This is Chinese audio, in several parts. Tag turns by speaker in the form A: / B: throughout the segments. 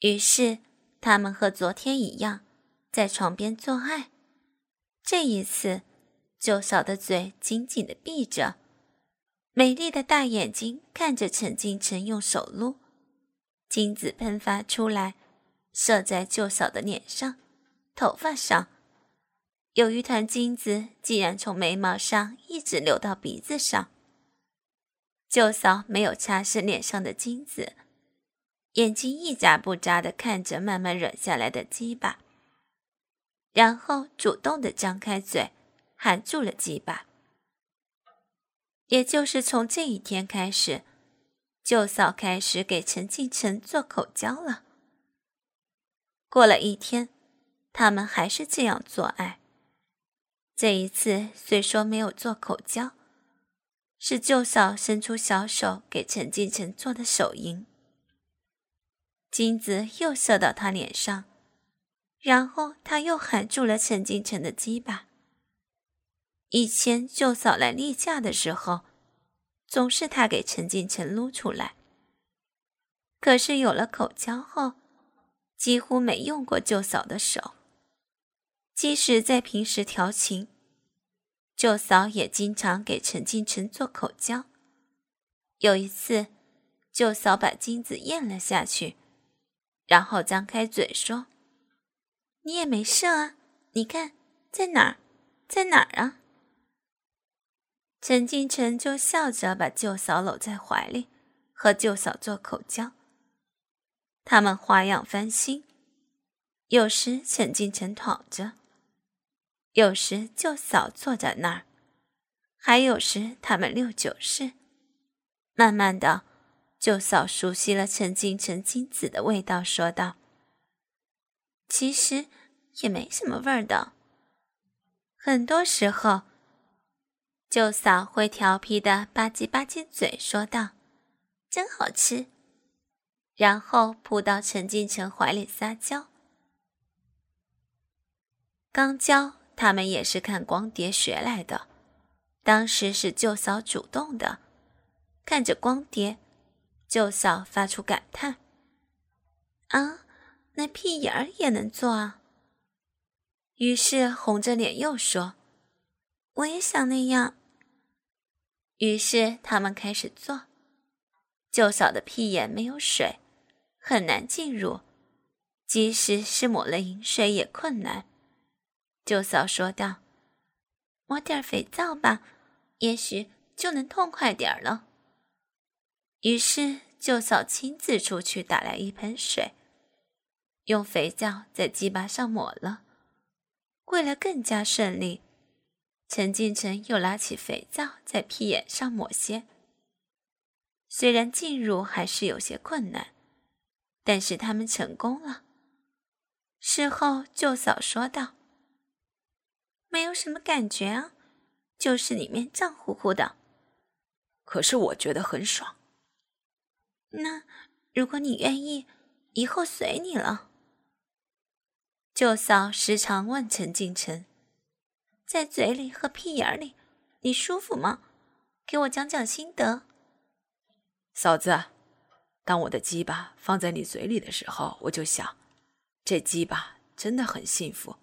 A: 于是他们和昨天一样，在床边做爱。这一次，舅嫂的嘴紧紧的闭着，美丽的大眼睛看着陈敬晨用手撸，精子喷发出来，射在舅嫂的脸上、头发上。有一团金子竟然从眉毛上一直流到鼻子上。舅嫂没有擦拭脸上的金子，眼睛一眨不眨的看着慢慢软下来的鸡巴，然后主动的张开嘴，含住了鸡巴。也就是从这一天开始，舅嫂开始给陈敬晨做口交了。过了一天，他们还是这样做爱。这一次虽说没有做口交，是舅嫂伸出小手给陈敬晨做的手淫，金子又射到他脸上，然后他又含住了陈金城的鸡巴。以前舅嫂来例假的时候，总是他给陈金城撸出来，可是有了口交后，几乎没用过舅嫂的手。即使在平时调情，舅嫂也经常给陈金城做口交。有一次，舅嫂把金子咽了下去，然后张开嘴说：“你也没射啊？你看在哪儿，在哪儿啊？”陈敬晨就笑着把舅嫂搂在怀里，和舅嫂做口交。他们花样翻新，有时陈敬晨躺着。有时舅嫂坐在那儿，还有时他们六九式。慢慢的，舅嫂熟悉了陈金城金子的味道，说道：“其实也没什么味儿的。很多时候，舅嫂会调皮的吧唧吧唧嘴，说道：‘真好吃。’然后扑到陈金城怀里撒娇。刚交。”他们也是看光碟学来的，当时是舅嫂主动的，看着光碟，舅嫂发出感叹：“啊，那屁眼儿也能做啊！”于是红着脸又说：“我也想那样。”于是他们开始做，舅嫂的屁眼没有水，很难进入，即使是抹了银水也困难。舅嫂说道：“抹点肥皂吧，也许就能痛快点儿了。”于是舅嫂亲自出去打来一盆水，用肥皂在鸡巴上抹了。为了更加顺利，陈进城又拿起肥皂在屁眼上抹些。虽然进入还是有些困难，但是他们成功了。事后舅嫂说道。没有什么感觉啊，就是里面胀乎乎的。
B: 可是我觉得很爽。
A: 那如果你愿意，以后随你了。舅嫂时常问陈敬晨：“在嘴里和屁眼里，你舒服吗？给我讲讲心得。”
B: 嫂子，当我的鸡巴放在你嘴里的时候，我就想，这鸡巴真的很幸福。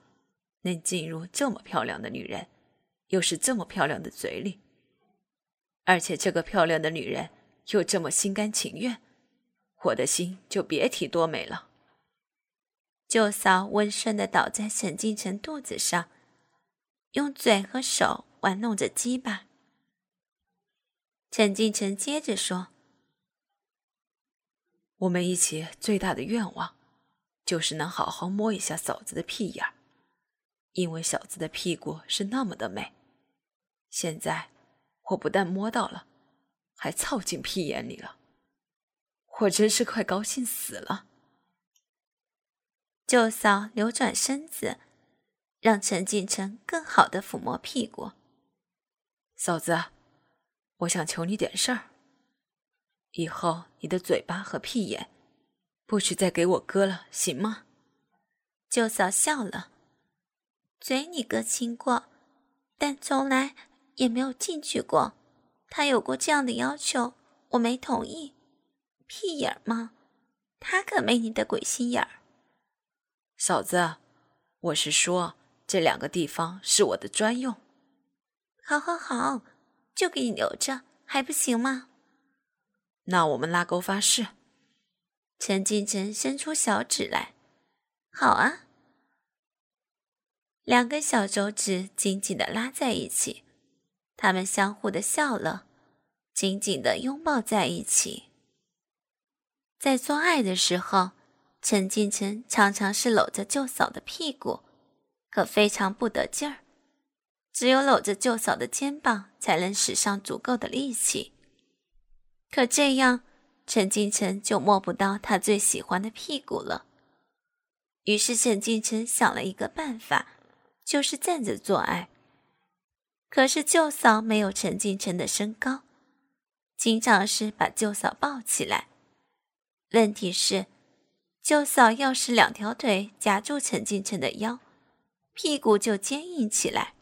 B: 能进入这么漂亮的女人，又是这么漂亮的嘴里，而且这个漂亮的女人又这么心甘情愿，我的心就别提多美了。
A: 舅嫂温顺的倒在沈敬晨肚子上，用嘴和手玩弄着鸡巴。陈敬晨接着说：“
B: 我们一起最大的愿望，就是能好好摸一下嫂子的屁眼儿。”因为小子的屁股是那么的美，现在我不但摸到了，还凑进屁眼里了，我真是快高兴死了。
A: 舅嫂扭转身子，让陈敬晨更好的抚摸屁股。
B: 嫂子，我想求你点事儿，以后你的嘴巴和屁眼不许再给我割了，行吗？
A: 舅嫂笑了。嘴你哥亲过，但从来也没有进去过。他有过这样的要求，我没同意。屁眼儿吗？他可没你的鬼心眼儿。
B: 嫂子，我是说，这两个地方是我的专用。
A: 好，好，好，就给你留着，还不行吗？
B: 那我们拉钩发誓。
A: 陈金城伸出小指来。好啊。两根小手指紧紧的拉在一起，他们相互的笑了，紧紧的拥抱在一起。在做爱的时候，陈金城常常是搂着舅嫂的屁股，可非常不得劲儿，只有搂着舅嫂的肩膀才能使上足够的力气。可这样，陈金城就摸不到他最喜欢的屁股了。于是，陈金城想了一个办法。就是站着做爱，可是舅嫂没有陈进城的身高，经常是把舅嫂抱起来。问题是，舅嫂要是两条腿夹住陈进城的腰，屁股就坚硬起来。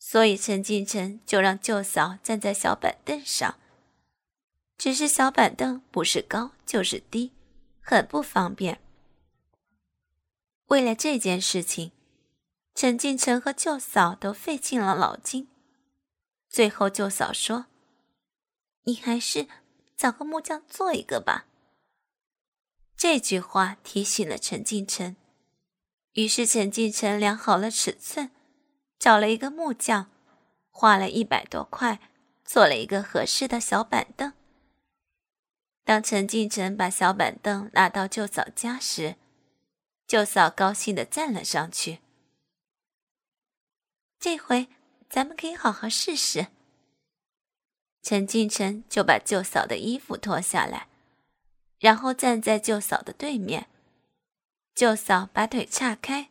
A: 所以陈进城就让舅嫂站在小板凳上，只是小板凳不是高就是低，很不方便。为了这件事情。陈进城和舅嫂都费尽了脑筋，最后舅嫂说：“你还是找个木匠做一个吧。”这句话提醒了陈进城，于是陈进城量好了尺寸，找了一个木匠，花了一百多块做了一个合适的小板凳。当陈进城把小板凳拿到舅嫂家时，舅嫂高兴地站了上去。这回咱们可以好好试试。陈金城就把舅嫂的衣服脱下来，然后站在舅嫂的对面。舅嫂把腿岔开，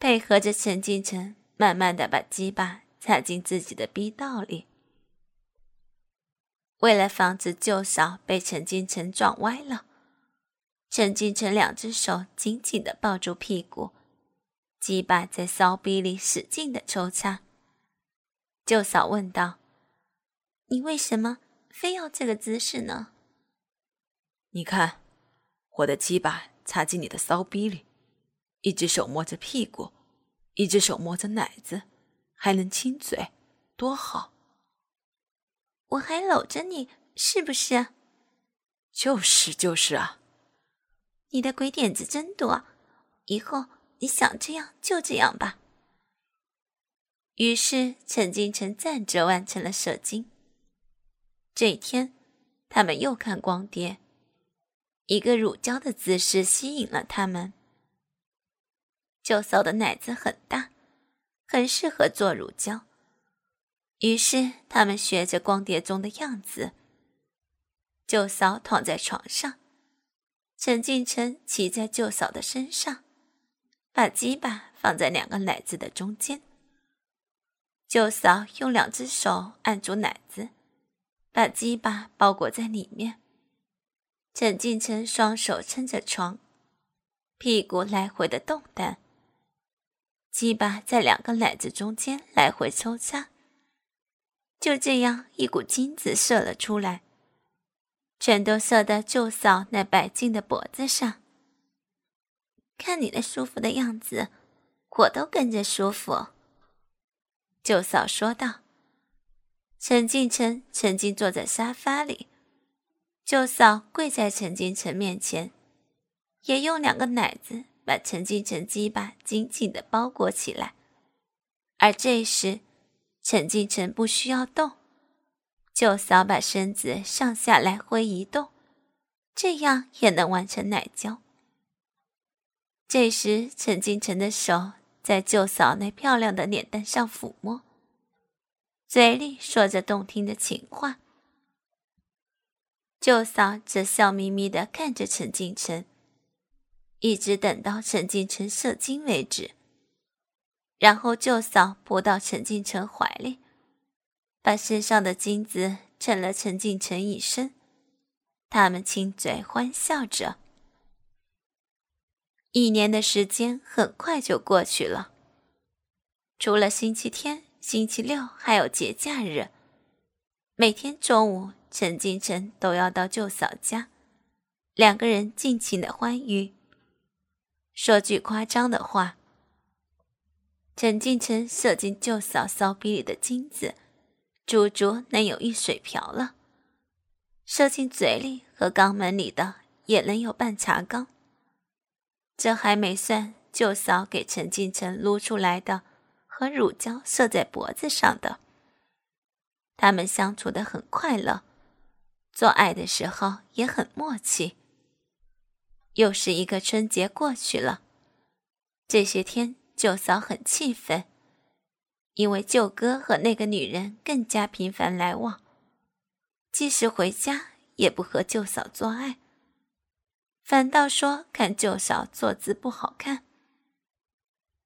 A: 配合着陈金城，慢慢的把鸡巴插进自己的逼道里。为了防止舅嫂被陈金城撞歪了，陈金城两只手紧紧的抱住屁股。鸡巴在骚逼里使劲的抽插。舅嫂问道：“你为什么非要这个姿势呢？”
B: 你看，我的鸡巴插进你的骚逼里，一只手摸着屁股，一只手摸着奶子，还能亲嘴，多好！
A: 我还搂着你，是不是？
B: 就是就是啊！
A: 你的鬼点子真多，以后。你想这样就这样吧。于是陈金城站着完成了射精。这一天，他们又看光碟，一个乳胶的姿势吸引了他们。舅嫂的奶子很大，很适合做乳胶。于是他们学着光碟中的样子。舅嫂躺在床上，陈进城骑在舅嫂的身上。把鸡巴放在两个奶子的中间，舅嫂用两只手按住奶子，把鸡巴包裹在里面。陈进城双手撑着床，屁股来回的动弹，鸡巴在两个奶子中间来回抽插。就这样，一股精子射了出来，全都射到舅嫂那白净的脖子上。看你那舒服的样子，我都跟着舒服。”舅嫂说道。陈进城沉浸坐在沙发里，舅嫂跪在陈进城面前，也用两个奶子把陈进城鸡巴紧紧的包裹起来。而这时，陈进城不需要动，舅嫂把身子上下来回移动，这样也能完成奶交。这时，陈金城的手在舅嫂那漂亮的脸蛋上抚摸，嘴里说着动听的情话。舅嫂则笑眯眯地看着陈金城，一直等到陈金城射精为止。然后，舅嫂扑到陈金城怀里，把身上的金子蹭了陈金城一身，他们亲嘴欢笑着。一年的时间很快就过去了。除了星期天、星期六还有节假日，每天中午陈金城都要到舅嫂家，两个人尽情的欢愉。说句夸张的话，陈敬晨射进舅嫂骚逼里的精子，足足能有一水瓢了；射进嘴里和肛门里的，也能有半茶缸。这还没算舅嫂给陈敬晨撸出来的和乳胶射在脖子上的。他们相处的很快乐，做爱的时候也很默契。又是一个春节过去了，这些天舅嫂很气愤，因为舅哥和那个女人更加频繁来往，即使回家也不和舅嫂做爱，反倒说看舅嫂坐姿不好看。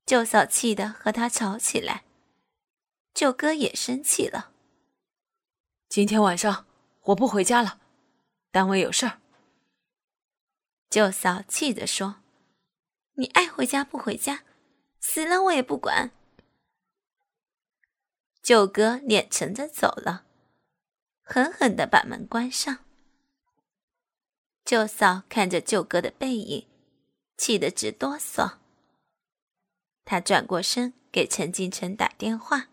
A: 舅嫂气得和他吵起来，舅哥也生气了。
B: 今天晚上我不回家了，单位有事儿。
A: 舅嫂气着说：“你爱回家不回家，死了我也不管。”舅哥脸沉着走了，狠狠的把门关上。舅嫂看着舅哥的背影，气得直哆嗦。他转过身给陈敬晨打电话：“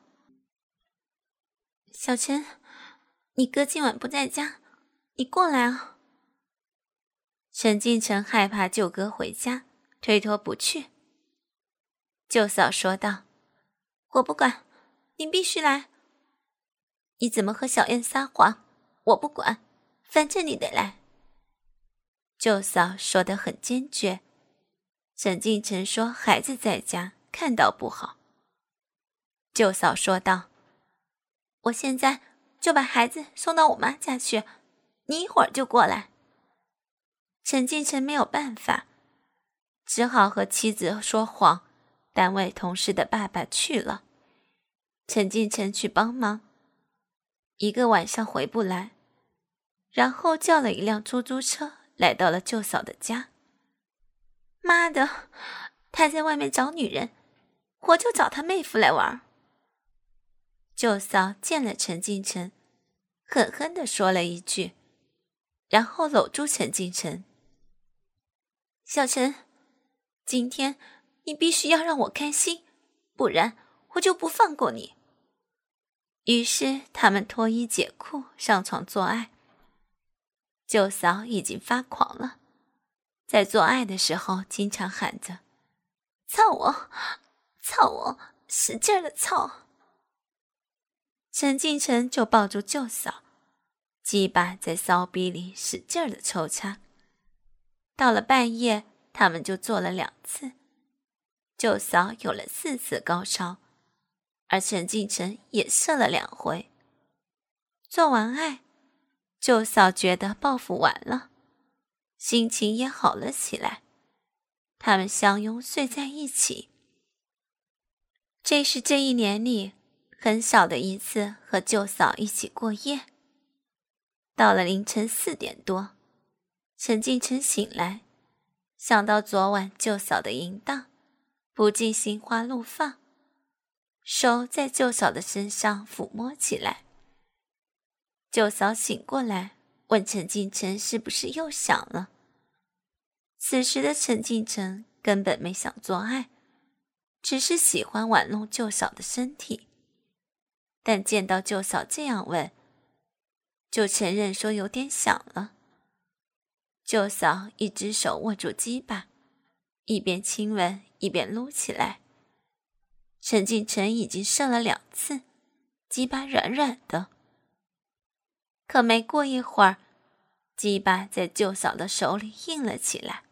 A: 小陈，你哥今晚不在家，你过来啊。”陈敬晨害怕舅哥回家，推脱不去。舅嫂说道：“我不管，你必须来。你怎么和小燕撒谎，我不管，反正你得来。”舅嫂说的很坚决。沈敬晨说：“孩子在家，看到不好。”舅嫂说道：“我现在就把孩子送到我妈家去，你一会儿就过来。”陈敬晨没有办法，只好和妻子说谎。单位同事的爸爸去了，陈敬晨去帮忙，一个晚上回不来，然后叫了一辆出租车来到了舅嫂的家。妈的，他在外面找女人，我就找他妹夫来玩。舅嫂见了陈敬城，狠狠地说了一句，然后搂住陈敬城。小陈，今天你必须要让我开心，不然我就不放过你。于是他们脱衣解裤上床做爱。舅嫂已经发狂了，在做爱的时候经常喊着：“操我，操我，使劲的操！”陈敬晨就抱住舅嫂，鸡巴在骚逼里使劲的抽插。到了半夜，他们就做了两次，舅嫂有了四次高潮，而陈敬晨也射了两回。做完爱，舅嫂觉得报复完了，心情也好了起来，他们相拥睡在一起。这是这一年里很少的一次和舅嫂一起过夜。到了凌晨四点多。陈敬晨醒来，想到昨晚舅嫂的淫荡，不禁心花怒放，手在舅嫂的身上抚摸起来。舅嫂醒过来，问陈敬晨是不是又想了。此时的陈敬晨根本没想做爱，只是喜欢玩弄舅嫂的身体。但见到舅嫂这样问，就承认说有点想了。舅嫂一只手握住鸡巴，一边亲吻一边撸起来。陈敬晨已经射了两次，鸡巴软软的。可没过一会儿，鸡巴在舅嫂的手里硬了起来。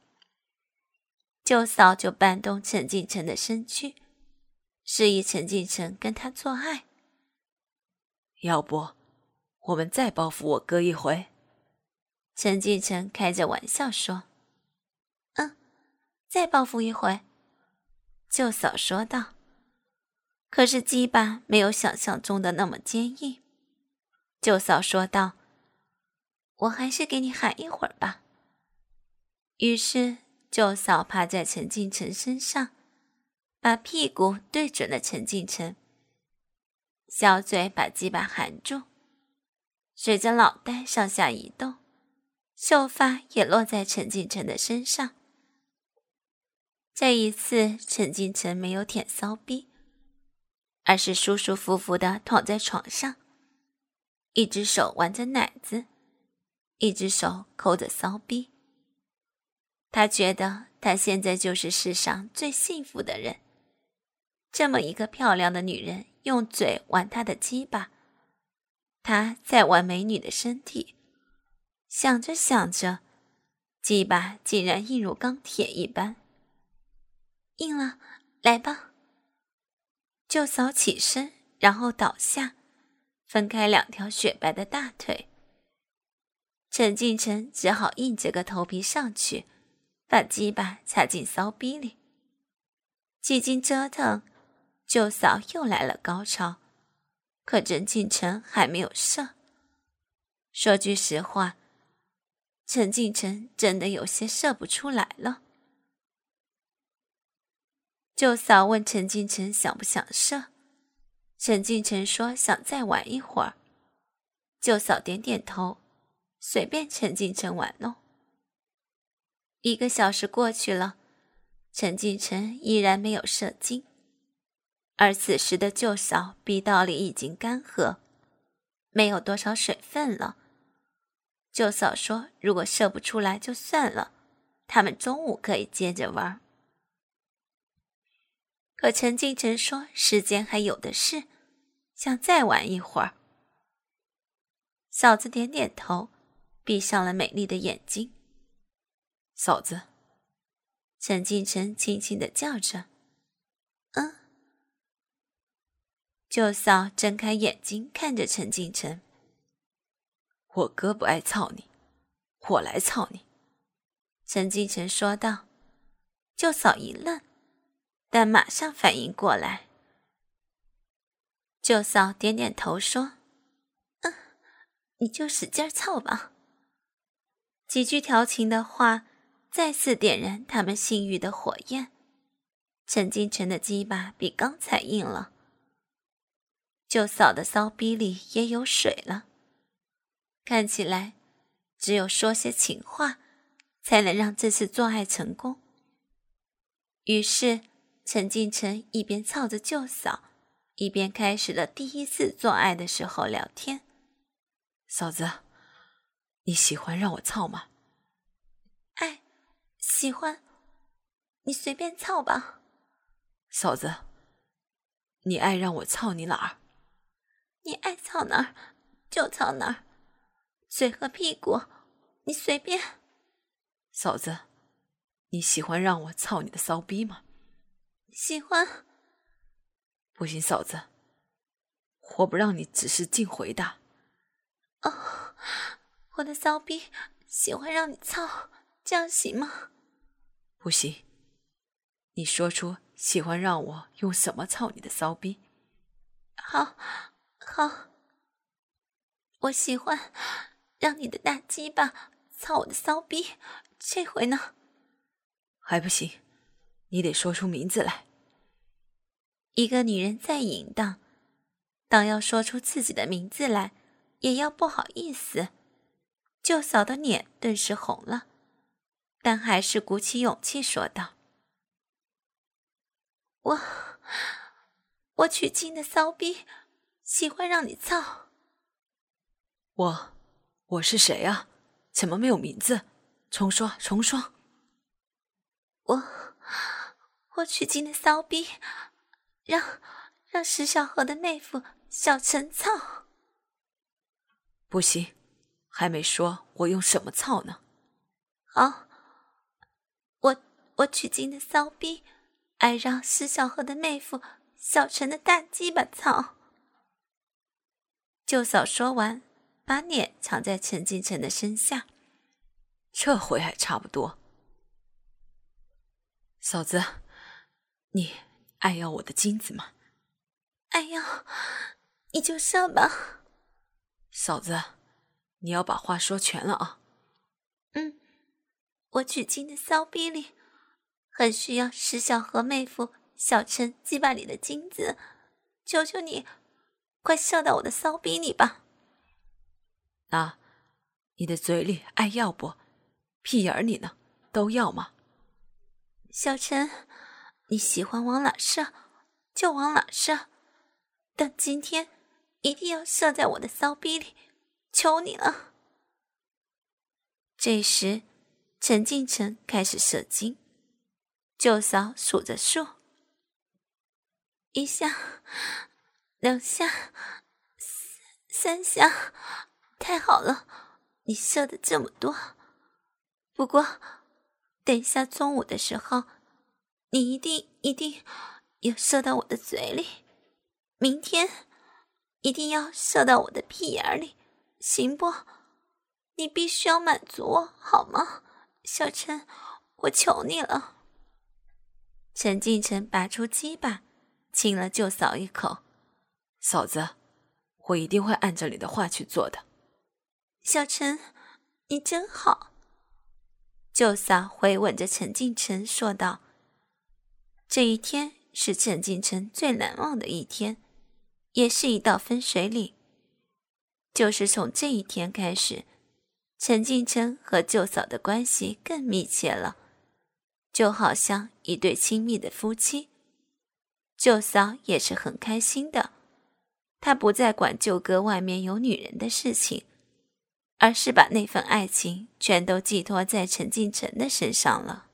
A: 舅嫂就搬动陈敬晨的身躯，示意陈敬晨跟他做爱。
B: 要不，我们再报复我哥一回？
A: 陈继承开着玩笑说：“嗯，再报复一回。”舅嫂说道。可是鸡巴没有想象中的那么坚硬。舅嫂说道：“我还是给你喊一会儿吧。”于是舅嫂趴在陈敬晨身上，把屁股对准了陈敬晨，小嘴把鸡巴含住，随着脑袋上下移动。秀发也落在陈敬晨的身上。这一次，陈敬晨没有舔骚逼，而是舒舒服服的躺在床上，一只手玩着奶子，一只手抠着骚逼。他觉得他现在就是世上最幸福的人。这么一个漂亮的女人用嘴玩他的鸡巴，他在玩美女的身体。想着想着，鸡巴竟然硬如钢铁一般。硬了，来吧。就嫂起身，然后倒下，分开两条雪白的大腿。陈敬晨只好硬着个头皮上去，把鸡巴插进骚逼里。几经折腾，舅嫂又来了高潮，可陈敬晨还没有射。说句实话，陈敬晨真的有些射不出来了。舅嫂问陈敬晨想不想射，陈敬晨说想再玩一会儿。舅嫂点点头，随便陈敬晨玩弄。一个小时过去了，陈敬晨依然没有射精，而此时的舅嫂逼道里已经干涸，没有多少水分了。舅嫂说：“如果射不出来就算了，他们中午可以接着玩。”可陈敬晨说：“时间还有的是，想再玩一会儿。”嫂子点点头，闭上了美丽的眼睛。
B: 嫂子，
A: 陈敬晨轻轻的叫着：“嗯。”舅嫂睁开眼睛看着陈敬晨：“
B: 我哥不爱操你，我来操你。”
A: 陈敬晨说道。舅嫂一愣。但马上反应过来，舅嫂点点头说：“嗯，你就使劲操吧。”几句调情的话，再次点燃他们性欲的火焰。陈金城的鸡巴比刚才硬了，舅嫂的骚逼里也有水了。看起来，只有说些情话，才能让这次做爱成功。于是。陈敬晨一边操着舅嫂，一边开始了第一次做爱的时候聊天。
B: 嫂子，你喜欢让我操吗？
A: 哎，喜欢。你随便操吧。
B: 嫂子，你爱让我操你哪儿？
A: 你爱操哪儿就操哪儿，嘴和屁股，你随便。
B: 嫂子，你喜欢让我操你的骚逼吗？
A: 喜欢，
B: 不行，嫂子，我不让你只是尽回答。
A: 哦，我的骚逼喜欢让你操，这样行吗？
B: 不行，你说出喜欢让我用什么操你的骚逼。
A: 好，好，我喜欢让你的大鸡巴操我的骚逼，这回呢？
B: 还不行。你得说出名字来。
A: 一个女人再淫荡，当要说出自己的名字来，也要不好意思。舅嫂的脸顿时红了，但还是鼓起勇气说道：“我，我取经的骚逼，喜欢让你操。”
B: 我，我是谁啊？怎么没有名字？重说，重说。
A: 我。我取经的骚逼，让让石小河的妹夫小陈操。
B: 不行，还没说我用什么操呢。
A: 好，我我取经的骚逼，爱让石小河的妹夫小陈的大鸡巴操。舅嫂说完，把脸藏在陈金城的身下。
B: 这回还差不多，嫂子。你爱要我的金子吗？
A: 爱要，你就笑吧。
B: 嫂子，你要把话说全了啊。
A: 嗯，我取经的骚逼里，很需要石小河妹夫小陈鸡巴里的金子，求求你，快射到我的骚逼里吧。
B: 那，你的嘴里爱要不？屁眼里呢，都要吗？
A: 小陈，你喜欢往哪射，就往哪射，但今天一定要射在我的骚逼里，求你了。这时，陈敬晨开始射精，舅嫂数着数：一下，两下，三下，太好了，你射的这么多。不过，等一下中午的时候，你一定一定要射到我的嘴里。明天一定要射到我的屁眼里，行不？你必须要满足我，好吗，小陈？我求你了。陈敬晨拔出鸡巴，亲了舅嫂一口。
B: 嫂子，我一定会按照你的话去做的。
A: 小陈，你真好。舅嫂回吻着陈敬晨说道：“这一天是陈敬晨最难忘的一天，也是一道分水岭。就是从这一天开始，陈敬晨和舅嫂的关系更密切了，就好像一对亲密的夫妻。舅嫂也是很开心的，她不再管舅哥外面有女人的事情。”而是把那份爱情全都寄托在陈敬晨的身上了。